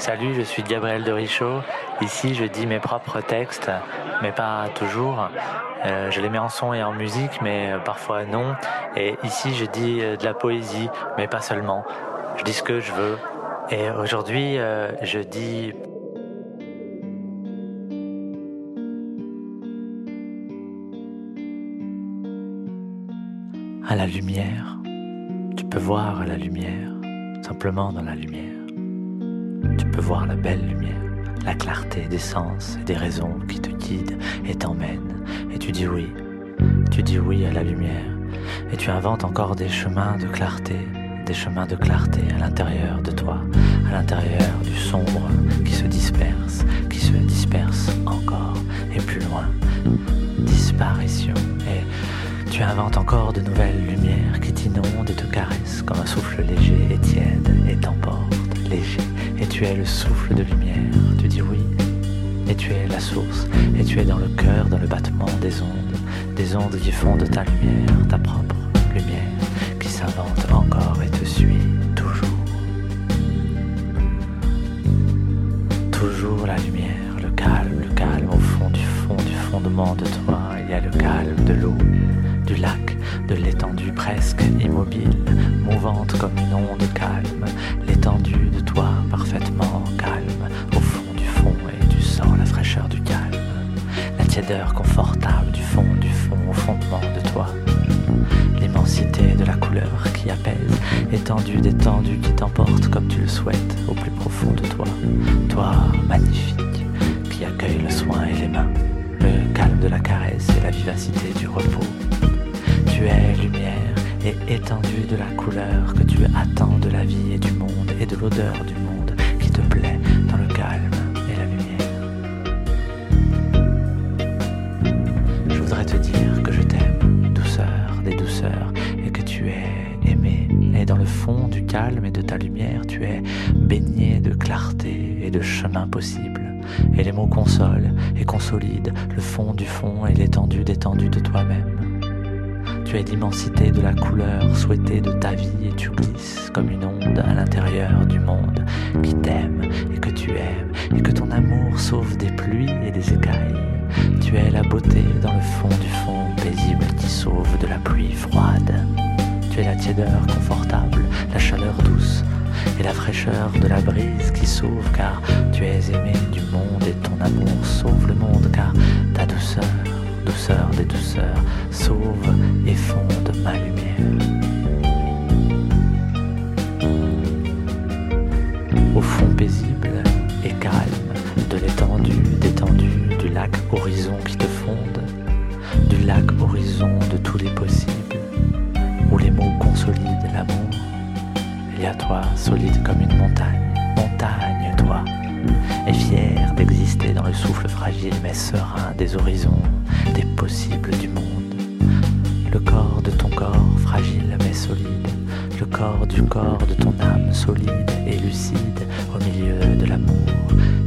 Salut, je suis Gabriel de Richaud. Ici, je dis mes propres textes, mais pas toujours. Euh, je les mets en son et en musique, mais parfois non. Et ici, je dis euh, de la poésie, mais pas seulement. Je dis ce que je veux. Et aujourd'hui, euh, je dis à la lumière. Tu peux voir la lumière, simplement dans la lumière. Tu peux voir la belle lumière, la clarté des sens et des raisons qui te guident et t'emmènent. Et tu dis oui, tu dis oui à la lumière. Et tu inventes encore des chemins de clarté, des chemins de clarté à l'intérieur de toi, à l'intérieur du sombre qui se disperse, qui se disperse encore et plus loin. Disparition. Et tu inventes encore de nouvelles lumières le souffle de lumière. Tu dis oui. Et tu es la source. Et tu es dans le cœur, dans le battement des ondes. Des ondes qui font de ta lumière ta propre lumière. Qui s'invente encore et te suit toujours. Toujours la lumière, le calme, le calme au fond du fond du fondement de toi. Il y a le calme de l'eau du lac, de l'étendue presque immobile, mouvante comme une onde confortable du fond du fond au fondement de toi, l'immensité de la couleur qui apaise, étendue d'étendue qui t'emporte comme tu le souhaites au plus profond de toi, toi magnifique qui accueille le soin et les mains, le calme de la caresse et la vivacité du repos. Tu es lumière et étendue de la couleur que tu attends de la vie et du monde et de l'odeur du monde et de ta lumière, tu es baigné de clarté et de chemin possible. Et les mots consolent et consolident le fond du fond et l'étendue d'étendue de toi-même. Tu es l'immensité de la couleur souhaitée de ta vie et tu glisses comme une onde à l'intérieur du monde qui t'aime et que tu aimes et que ton amour sauve des pluies et des écailles. Tu es la beauté dans le fond du fond paisible qui sauve de la pluie froide. Tu es la tiédeur confortable, la chaleur douce et la fraîcheur de la brise qui sauve car tu es aimé du monde et ton amour sauve le monde car ta douceur douceur des douceurs, sauve et fonde ma lumière. Au fond paisible et calme de l'étendue, d'étendue du lac horizon qui te fonde, du lac horizon de tous les possibles, où les mots consolident l'amour. Y a toi, solide comme une montagne, montagne toi, et fier d'exister dans le souffle fragile mais serein des horizons des possibles du monde. Le corps de ton corps, fragile mais solide, le corps du corps de ton âme solide et lucide au milieu de l'amour,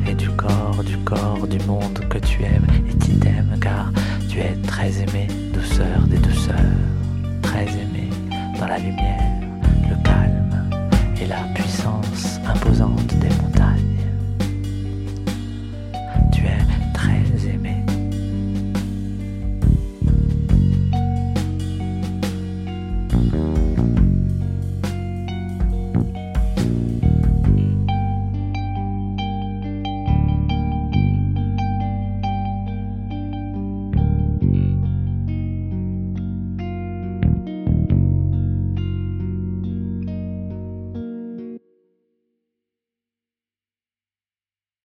et du corps du corps du monde que tu aimes et qui t'aime car tu es très aimé, douceur des douceurs, très aimé dans la lumière, et la puissance imposante des mondes.